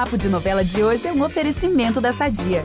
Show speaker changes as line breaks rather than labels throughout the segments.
Papo de Novela de hoje é um oferecimento da Sadia.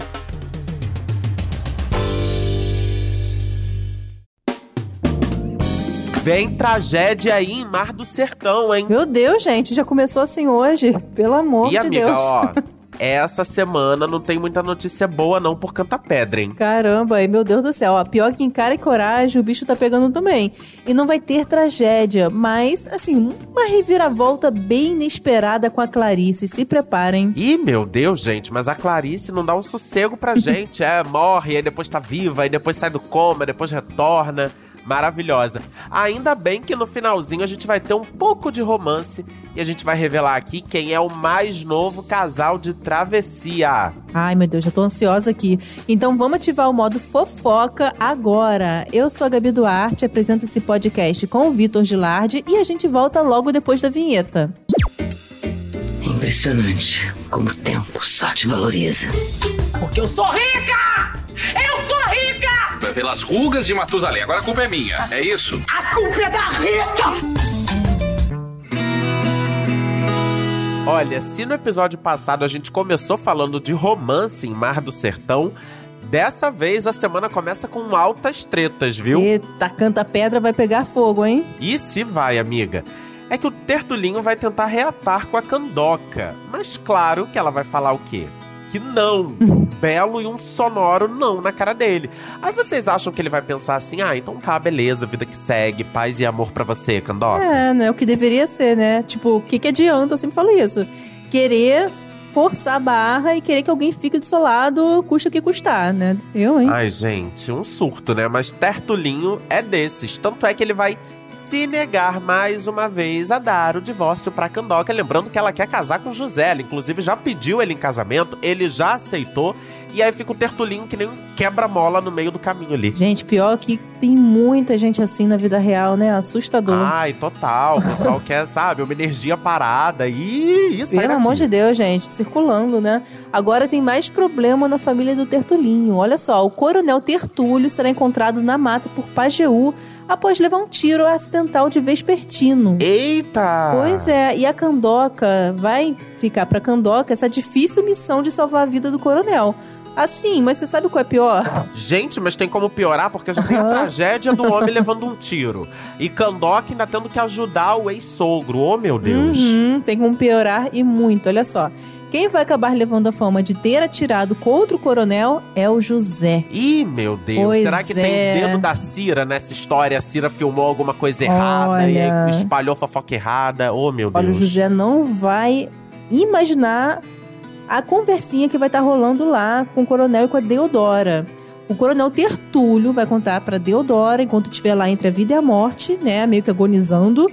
Vem tragédia aí em Mar do Sertão, hein?
Meu Deus, gente, já começou assim hoje. Pelo amor
e,
de
amiga,
Deus.
ó, essa semana não tem muita notícia boa não por Canta Pedra, hein?
Caramba, e meu Deus do céu, ó, pior que em cara e coragem, o bicho tá pegando também. E não vai ter tragédia, mas, assim, uma reviravolta bem inesperada com a Clarice. Se preparem.
Ih, meu Deus, gente, mas a Clarice não dá um sossego pra gente. é, morre, aí depois tá viva, aí depois sai do coma, depois retorna. Maravilhosa. Ainda bem que no finalzinho a gente vai ter um pouco de romance e a gente vai revelar aqui quem é o mais novo casal de travessia.
Ai, meu Deus, já tô ansiosa aqui. Então vamos ativar o modo fofoca agora. Eu sou a Gabi Duarte, apresento esse podcast com o Vitor Gilardi e a gente volta logo depois da vinheta.
Impressionante como o tempo só te valoriza.
Porque eu sou rica! Eu sou rica!
Pelas rugas de Matusalém. Agora a culpa é minha, é isso?
A culpa é da Rita!
Olha, se no episódio passado a gente começou falando de romance em Mar do Sertão, dessa vez a semana começa com altas tretas, viu?
Eita, canta pedra vai pegar fogo, hein?
E se vai, amiga? É que o Tertulinho vai tentar reatar com a Candoca. Mas claro que ela vai falar o quê? Que não. Um belo e um sonoro não na cara dele. Aí vocês acham que ele vai pensar assim: ah, então tá, beleza, vida que segue, paz e amor pra você, Candoca?
É, né? O que deveria ser, né? Tipo, o que, que adianta? Eu sempre falo isso. Querer forçar a barra e querer que alguém fique do seu lado, custa o que custar, né? Eu, hein?
Ai, gente, um surto, né? Mas Tertulinho é desses. Tanto é que ele vai se negar mais uma vez a dar o divórcio pra Candoca. Lembrando que ela quer casar com José. Ela, inclusive, já pediu ele em casamento, ele já aceitou. E aí fica o Tertulinho que nem um quebra-mola no meio do caminho ali.
Gente, pior que tem muita gente assim na vida real, né? Assustador.
Ai, total. O pessoal quer, sabe, uma energia parada. E isso
Pelo amor de Deus, gente, circulando, né? Agora tem mais problema na família do Tertulinho. Olha só, o coronel Tertúlio será encontrado na mata por Pajeú após levar um tiro acidental de Vespertino.
Eita!
Pois é, e a Candoca vai ficar pra Candoca essa difícil missão de salvar a vida do coronel. Assim, mas você sabe qual é pior?
Gente, mas tem como piorar porque já tem a tragédia do homem levando um tiro. E Kandoka ainda tendo que ajudar o ex-sogro. Oh, meu Deus.
Uhum, tem como piorar e muito. Olha só. Quem vai acabar levando a fama de ter atirado contra o coronel é o José.
Ih, meu Deus.
Pois
Será que
é.
tem dedo da Cira nessa história? A Cira filmou alguma coisa errada e
Olha.
aí espalhou fofoca errada. Oh, meu Deus.
Olha, o José não vai imaginar a conversinha que vai estar rolando lá com o coronel e com a Deodora. O coronel Tertúlio vai contar pra Deodora, enquanto estiver lá entre a vida e a morte, né, meio que agonizando,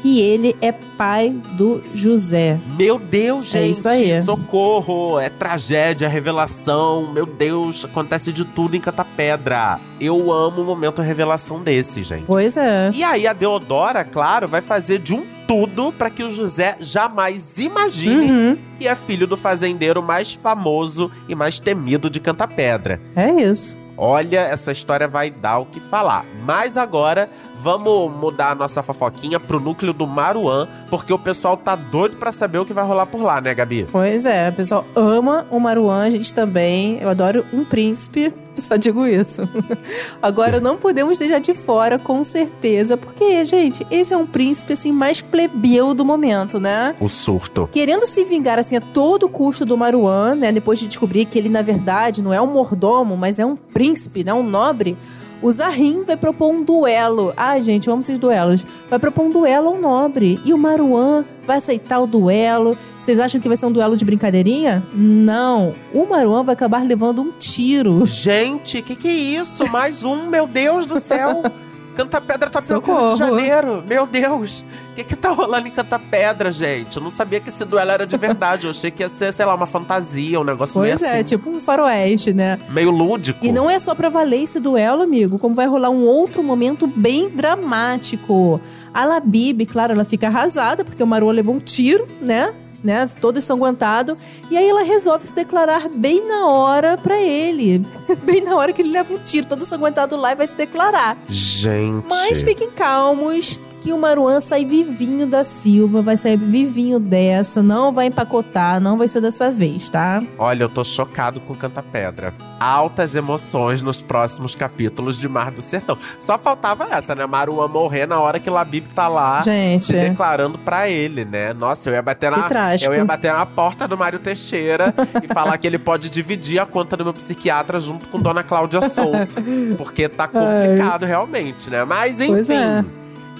que ele é pai do José.
Meu Deus, gente.
É isso aí.
Socorro. É tragédia, revelação. Meu Deus, acontece de tudo em Catapedra. Eu amo o momento revelação desse, gente.
Pois é.
E aí a Deodora, claro, vai fazer de um tudo para que o José jamais imagine
Uhum.
que é filho do fazendeiro mais famoso e mais temido de Cantapedra.
É isso.
Olha, essa história vai dar o que falar. Mas agora vamos mudar a nossa fofoquinha pro núcleo do Maruan, porque o pessoal tá doido pra saber o que vai rolar por lá, né, Gabi?
Pois é, o pessoal ama o Maruan, a gente também. Eu adoro um príncipe, só digo isso. Agora, não podemos deixar de fora, com certeza, porque, gente, esse é um príncipe, assim, mais plebeu do momento, né?
O surto.
Querendo se vingar, assim, a todo custo do Maruan, né? Depois de descobrir que ele, na verdade, não é um mordomo, mas é um príncipe, né? Um nobre. O Zahrin vai propor um duelo. Ai, gente, eu amo esses duelos. Vai propor um duelo ao nobre. E o Maruan vai aceitar o duelo. Vocês acham que vai ser um duelo de brincadeirinha? Não. O Maruan vai acabar levando um tiro.
Gente, que que é isso? Mais um, meu Deus do céu! Canta Pedra tá pelo Rio de Janeiro, meu Deus! O que que tá rolando em Canta Pedra, gente? Eu não sabia que esse duelo era de verdade. Eu achei que ia ser, sei lá, uma fantasia, um negócio
Pois
meio
é,
assim,
tipo um faroeste, né?
meio lúdico.
E não é só pra valer esse duelo, amigo, como vai rolar um outro momento bem dramático. A Labib, claro, ela fica arrasada, porque o Marua levou um tiro, né? Né, todo ensanguentado. E aí ela resolve se declarar bem na hora pra ele. bem na hora que ele leva um tiro, todo ensanguentado lá e vai se declarar.
Gente.
Mas fiquem calmos, que o Maruan sai vivinho da Silva, vai sair vivinho dessa, não vai empacotar, não vai ser dessa vez, tá?
Olha, eu tô chocado com Canta Pedra. Altas emoções nos próximos capítulos de Mar do Sertão. Só faltava essa, né? Maruan morrer na hora que Labib tá lá
Gente.
se declarando pra ele, né? Nossa, eu ia bater na eu ia bater na porta do Mário Teixeira e falar que ele pode dividir a conta do meu psiquiatra junto com Dona Cláudia Souto, porque tá complicado realmente, né? Mas enfim,
é.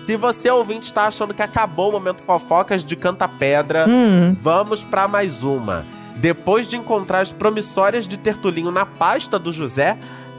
Se você ouvinte está achando que acabou o momento fofocas de Canta Pedra,
Hum,
Vamos pra mais uma. Depois de encontrar as promissórias de Tertulinho na pasta do José,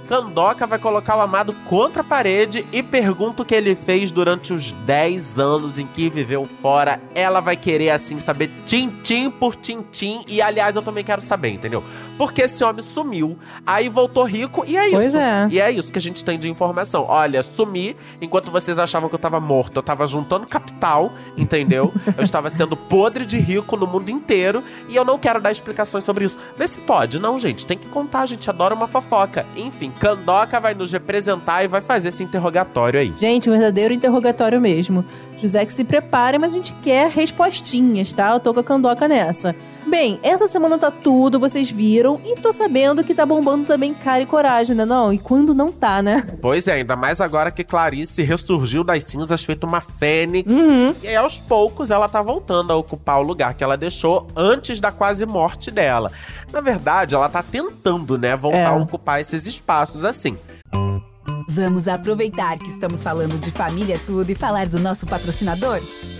Candoca vai colocar o amado contra a parede e pergunta o que ele fez durante os 10 anos em que viveu fora. Ela vai querer, assim, saber tintim por tintim. E, aliás, eu também quero saber, entendeu? Porque esse homem sumiu, aí voltou rico e é isso.
Pois é.
E é isso que a gente tem de informação. Olha, sumi, enquanto vocês achavam que eu tava morto, eu tava juntando capital, entendeu? eu estava sendo podre de rico no mundo inteiro e eu não quero dar explicações sobre isso. Vê se pode. Não, gente, tem que contar, a gente adora uma fofoca. Enfim, Candoca vai nos representar e vai fazer esse interrogatório aí.
gente, um verdadeiro interrogatório mesmo. José que se prepare, mas a gente quer respostinhas, tá? Eu tô com a candoca nessa. Bem, essa semana tá tudo, vocês viram, e tô sabendo que tá bombando também cara e coragem, né não? E quando não tá, né?
Pois é, ainda mais agora que Clarice ressurgiu das cinzas feito uma fênix.
Uhum.
E aí, aos poucos, ela tá voltando a ocupar o lugar que ela deixou antes da quase morte dela. Na verdade, ela tá tentando, né, voltar
É.
a ocupar esses espaços assim.
Vamos aproveitar que estamos falando de família tudo e falar do nosso patrocinador?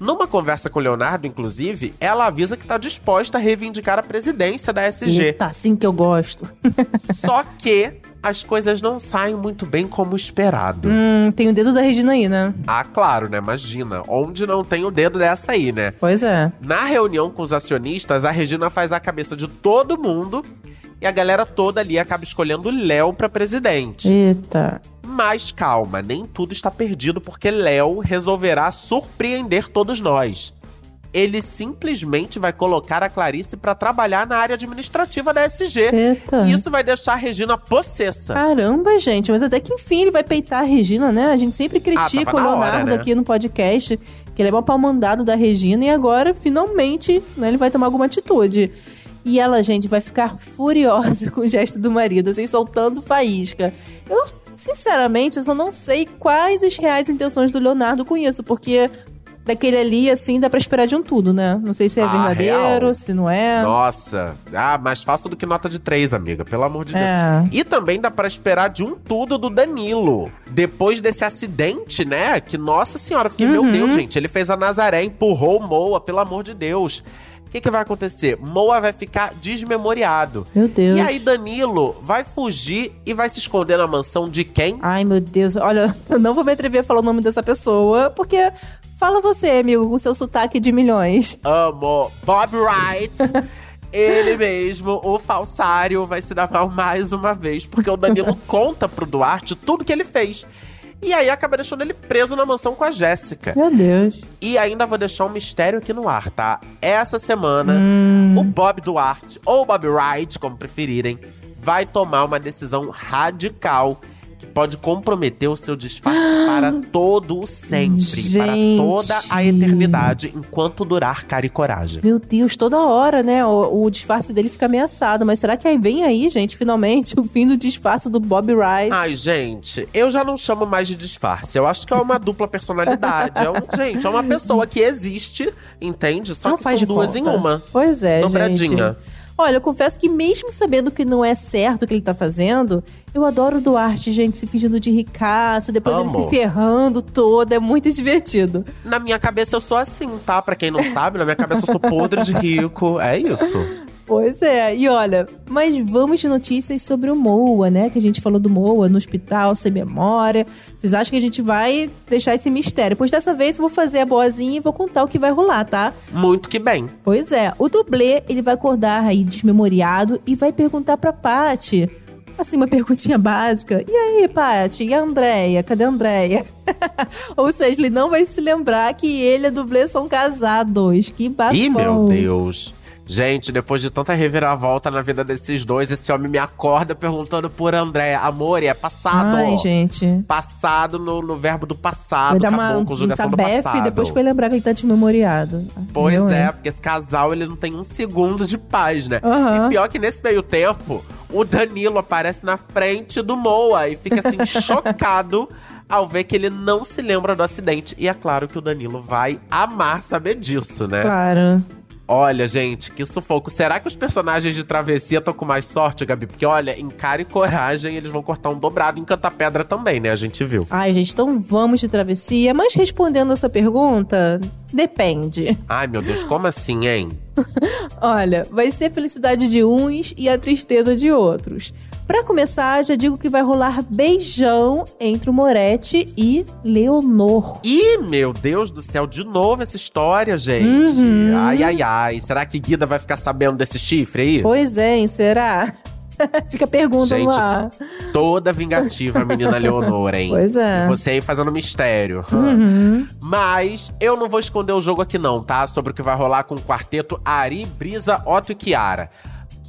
Numa conversa com o Leonardo, inclusive, ela avisa que tá disposta a reivindicar a presidência da SG.
Eita, assim que eu gosto.
Só que as coisas não saem muito bem como esperado.
Hum, tem o dedo da Regina aí, né?
Ah, claro, né? Imagina. Onde não tem o dedo dessa aí, né?
Pois é.
Na reunião com os acionistas, a Regina faz a cabeça de todo mundo e a galera toda ali acaba escolhendo o Léo pra presidente.
Eita.
Mas calma, nem tudo está perdido porque Léo resolverá surpreender todos nós. Ele simplesmente vai colocar a Clarice pra trabalhar na área administrativa da SG.
Eita.
E isso vai deixar a Regina possessa.
Caramba, gente, mas até que enfim ele vai peitar a Regina, né? A gente sempre critica
Ah,
o
na hora,
Leonardo
né?
aqui no podcast, que ele é mal pau mandado da Regina e agora, finalmente, né, ele vai tomar alguma atitude. E ela, gente, vai ficar furiosa com o gesto do marido, assim, soltando faísca. Eu, sinceramente, eu só não sei quais as reais intenções do Leonardo com isso, porque daquele ali, assim, dá pra esperar de um tudo, né? Não sei se é
Ah,
verdadeiro,
real?
se não é.
Nossa, ah, mais fácil do que nota de três, amiga, pelo amor de Deus.
É.
E também dá pra esperar de um tudo do Danilo. Depois desse acidente, né? Que, nossa senhora, fiquei, meu
Uhum.
Deus, gente, ele fez a Nazaré, empurrou o Moa, pelo amor de Deus. O que, que vai acontecer? Moa vai ficar desmemoriado.
Meu Deus.
E aí, Danilo vai fugir e vai se esconder na mansão de quem?
Ai, meu Deus. Olha, eu não vou me atrever a falar o nome dessa pessoa, porque fala você, amigo, com seu sotaque de milhões.
Amo Bob Wright. Ele mesmo, o falsário, vai se dar mal mais uma vez, porque o Danilo conta pro Duarte tudo que ele fez. E aí acaba deixando ele preso na mansão com a Jéssica.
Meu Deus.
E ainda vou deixar um mistério aqui no ar, tá? Essa semana,
Hum.
o Bob Duarte, ou Bob Wright, como preferirem, vai tomar uma decisão radical que pode comprometer o seu disfarce para todo o sempre, para
Gente.
toda a eternidade, enquanto durar cara e coragem.
Meu Deus, toda hora, né? O, o disfarce dele fica ameaçado. Mas será que aí vem aí, gente, finalmente, o fim do disfarce do Bob Wright?
Ai, gente, eu já não chamo mais de disfarce. Eu acho que é uma dupla personalidade. É um, gente, é uma pessoa que existe, entende? Só
não
que
faz
são duas
conta.
em uma.
Pois é,
Dobradinha.
gente. Olha, eu confesso que mesmo sabendo que não é certo o que ele tá fazendo, eu adoro o Duarte, gente, se fingindo de ricaço, depois ele
Amo.
se ferrando todo, é muito divertido.
Na minha cabeça eu sou assim, tá? Pra quem não sabe, na minha cabeça eu sou podre de rico. É isso.
Pois é, e olha, mas vamos de notícias sobre o Moa, né? Que a gente falou do Moa no hospital, sem memória. Vocês acham que a gente vai deixar esse mistério? Pois dessa vez eu vou fazer a boazinha e vou contar o que vai rolar, tá?
Muito que bem.
Pois é, o dublê, ele vai acordar aí desmemoriado e vai perguntar pra Paty. Assim, uma perguntinha básica. E aí, Paty? E a Andréia? Cadê a Andréia? Ou seja, ele não vai se lembrar que ele e a dublê são casados. Que bafão.
Ih, meu Deus. Gente, depois de tanta reviravolta na vida desses dois, esse homem me acorda perguntando por André. Amor, é passado.
Ai, gente.
Passado no, no verbo do passado.
Vai dar
acabou,
uma, um
conjugação do passado.
e depois vai lembrar que ele tá desmemoriado.
Pois
Meu,
é, porque esse casal ele não tem um segundo de paz, né?
Aham.
E pior que nesse meio tempo, o Danilo aparece na frente do Moa e fica assim, chocado ao ver que ele não se lembra do acidente. E é claro que o Danilo vai amar saber disso, né?
Claro.
Olha, gente, que sufoco. Será que os personagens de travessia estão com mais sorte, Gabi? Porque, olha, em cara e coragem, eles vão cortar um dobrado em Canta Pedra também, né? A gente viu.
Ai, gente, então vamos de travessia. Mas respondendo essa pergunta, depende.
Ai, meu Deus, como assim, hein?
Olha, vai ser felicidade de uns e a tristeza de outros. Pra começar, já digo que vai rolar beijão entre o Moretti e Leonor.
Ih, meu Deus do céu, de novo essa história, gente.
Uhum.
Ai, ai, ai. Será que Guida vai ficar sabendo desse chifre aí?
Pois é, hein, será? Fica a pergunta
Gente,
lá.
Toda vingativa, a menina Leonor, hein?
Pois é.
E você aí fazendo mistério.
Uhum.
Mas eu não vou esconder o jogo aqui não, tá? Sobre o que vai rolar com o quarteto Ari, Brisa, Otto e Kiara.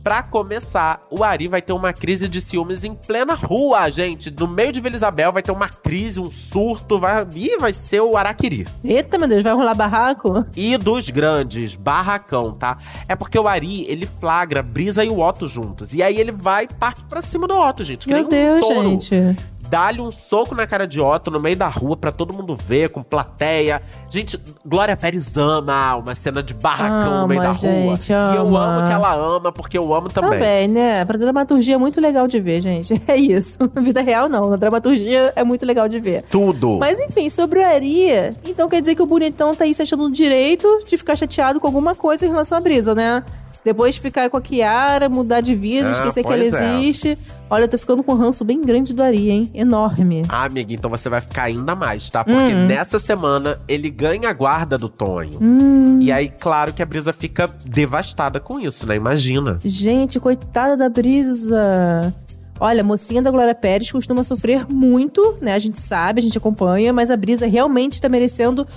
Pra começar, o Ari vai ter uma crise de ciúmes em plena rua, gente. No meio de Vila Isabel vai ter uma crise, um surto, vai... Ih, vai ser o Araquiri.
Eita, meu Deus, vai rolar barraco?
E dos grandes, barracão, tá? É porque o Ari, ele flagra Brisa e o Otto juntos. E aí ele vai e parte pra cima do Otto, gente. que
Meu
um
Deus,
touro.
gente.
Dá-lhe um soco na cara de Otto no meio da rua pra todo mundo ver, com plateia. Gente, Glória Pérez ama uma cena de barracão no meio
Ama,
da rua.
gente,
E eu
ama.
amo que ela ama, porque eu amo também.
Também, né? Pra dramaturgia é muito legal de ver, gente. É isso. Na vida real, não. Na dramaturgia é muito legal de ver.
Tudo.
Mas enfim, sobre o Ari, então quer dizer que o bonitão tá aí se achando direito de ficar chateado com alguma coisa em relação à brisa, né? Depois de ficar com a Kiara, mudar de vida,
Ah,
esquecer que ela
é.
existe. Olha, eu tô ficando com um ranço bem grande do Ari, hein? Enorme.
Ah, amiga, então você vai ficar ainda mais, tá? Porque
Hum.
nessa semana ele ganha a guarda do Tonho.
Hum.
E aí, claro que a Brisa fica devastada com isso, né? Imagina.
Gente, coitada da brisa. Olha, a mocinha da Glória Pérez costuma sofrer muito, né? A gente sabe, a gente acompanha, mas a brisa realmente está merecendo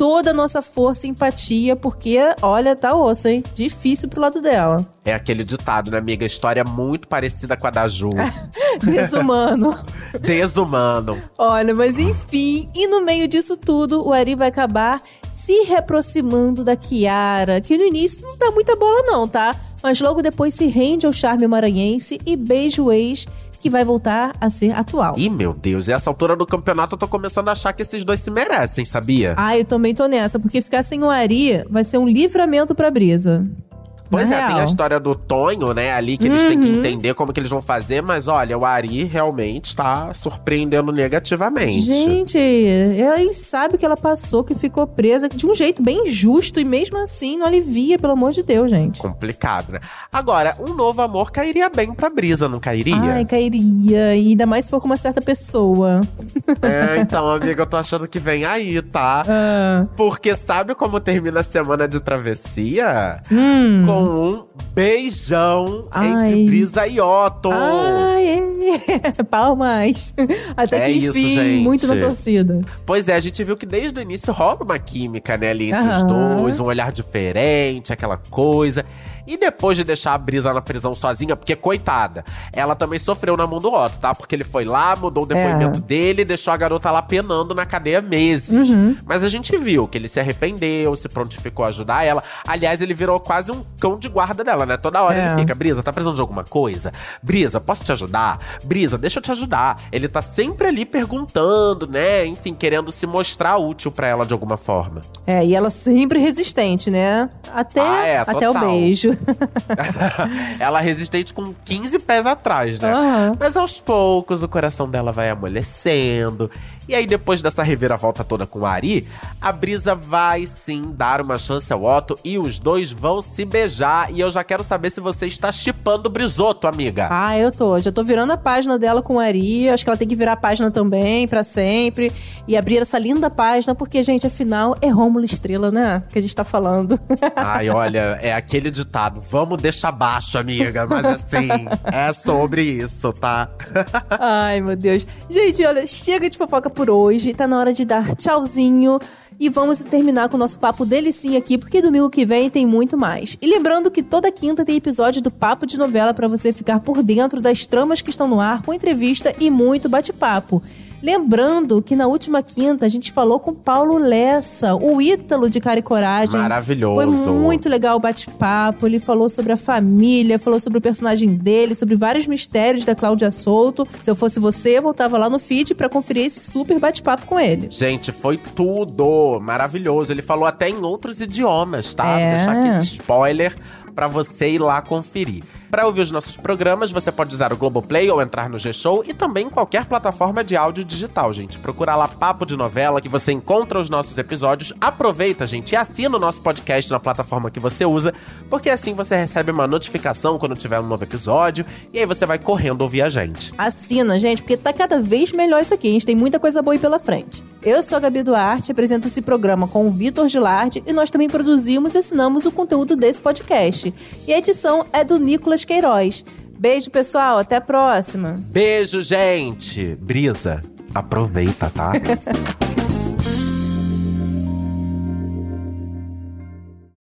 toda a nossa força e empatia, porque, olha, tá osso, hein? Difícil pro lado dela.
É aquele ditado, né, amiga? História muito parecida com a da Ju.
Desumano.
Desumano.
Olha, mas enfim, e no meio disso tudo, o Ari vai acabar se reaproximando da Kiara, que no início não dá muita bola não, tá? Mas logo depois se rende ao charme maranhense e beija o ex, que vai voltar a ser atual.
Ih, meu Deus, e essa altura do campeonato eu tô começando a achar que esses dois se merecem, sabia?
Ah, eu também tô nessa, porque ficar sem o Ari vai ser um livramento pra Brisa.
Pois
Na
é, tem
real.
a história do Tonho, né, ali, que eles têm que
Uhum.
entender como que eles vão fazer, mas olha, o Ari realmente tá surpreendendo negativamente.
Gente, ela sabe que ela passou, que ficou presa de um jeito bem justo e mesmo assim não alivia, pelo amor de Deus, gente.
Complicado, né? Agora, um novo amor cairia bem pra Brisa, não cairia?
Ai, cairia. E ainda mais se for com uma certa pessoa.
É, então, amiga, eu tô achando que vem aí, tá?
Ah.
Porque sabe como termina a semana de travessia?
Hum.
Com um beijão
Ai.
entre Brisa e Otto.
Ai, é. palmas. Até
É
que
isso,
enfim,
gente.
muito na torcida.
Pois é, a gente viu que desde o início rola uma química, né, ali entre os
Aham.
dois, um olhar diferente, aquela coisa. E depois de deixar a Brisa na prisão sozinha, porque coitada, ela também sofreu na mão do Otto, tá? Porque ele foi lá, mudou o depoimento
É.
dele e deixou a garota lá penando na cadeia meses.
Uhum.
Mas a gente viu que ele se arrependeu, se prontificou a ajudar ela. Aliás, ele virou quase um cão de guarda dela, né? Toda hora
É.
ele fica, Brisa, tá precisando de alguma coisa? Brisa, posso te ajudar? Brisa, deixa eu te ajudar. Ele tá sempre ali perguntando, né? Enfim, querendo se mostrar útil pra ela de alguma forma.
É, e ela sempre resistente, né? Até,
Ah, é,
até o beijo.
ela é resistente com 15 pés atrás, né?
Aham.
Mas aos poucos o coração dela vai amolecendo. E aí, depois dessa reviravolta toda com o Ari, a Brisa vai sim dar uma chance ao Otto e os dois vão se beijar. E eu já quero saber se você está chipando o Brisoto, amiga.
Ah, eu tô. Já tô virando a página dela com a Ari. Acho que ela tem que virar a página também, pra sempre. E abrir essa linda página, porque, gente, afinal, é Rômulo Estrela, né? Que a gente tá falando.
Ai, olha, é aquele ditado: vamos deixar baixo, amiga. Mas assim, é sobre isso, tá?
Ai, meu Deus. Gente, olha, chega de fofoca por hoje. Tá na hora de dar tchauzinho. E vamos terminar com o nosso papo delicinho aqui, porque domingo que vem tem muito mais. E lembrando que toda quinta tem episódio do Papo de Novela para você ficar por dentro das tramas que estão no ar, com entrevista e muito bate-papo. Lembrando que na última quinta a gente falou com Paulo Lessa, o Ítalo de Cara e Coragem.
Maravilhoso.
Foi muito legal o bate-papo. Ele falou sobre a família, falou sobre o personagem dele, sobre vários mistérios da Cláudia Souto. Se eu fosse você, eu voltava lá no feed pra conferir esse super bate-papo com ele.
Gente, foi tudo maravilhoso. Ele falou até em outros idiomas, tá?
É.
Vou deixar aqui esse spoiler pra você ir lá conferir. Pra ouvir os nossos programas, você pode usar o Globoplay ou entrar no G-Show e também qualquer plataforma de áudio digital, gente. Procura lá Papo de Novela que você encontra os nossos episódios. Aproveita, gente, e assina o nosso podcast na plataforma que você usa, porque assim você recebe uma notificação quando tiver um novo episódio e aí você vai correndo ouvir a gente.
Assina, gente, porque tá cada vez melhor isso aqui. A gente tem muita coisa boa aí pela frente. Eu sou a Gabi Duarte, apresento esse programa com o Vitor Gilardi e nós também produzimos e assinamos o conteúdo desse podcast. E a edição é do Nicolas Queiroz. Beijo, pessoal. Até a próxima.
Beijo, gente! Brisa, aproveita, tá?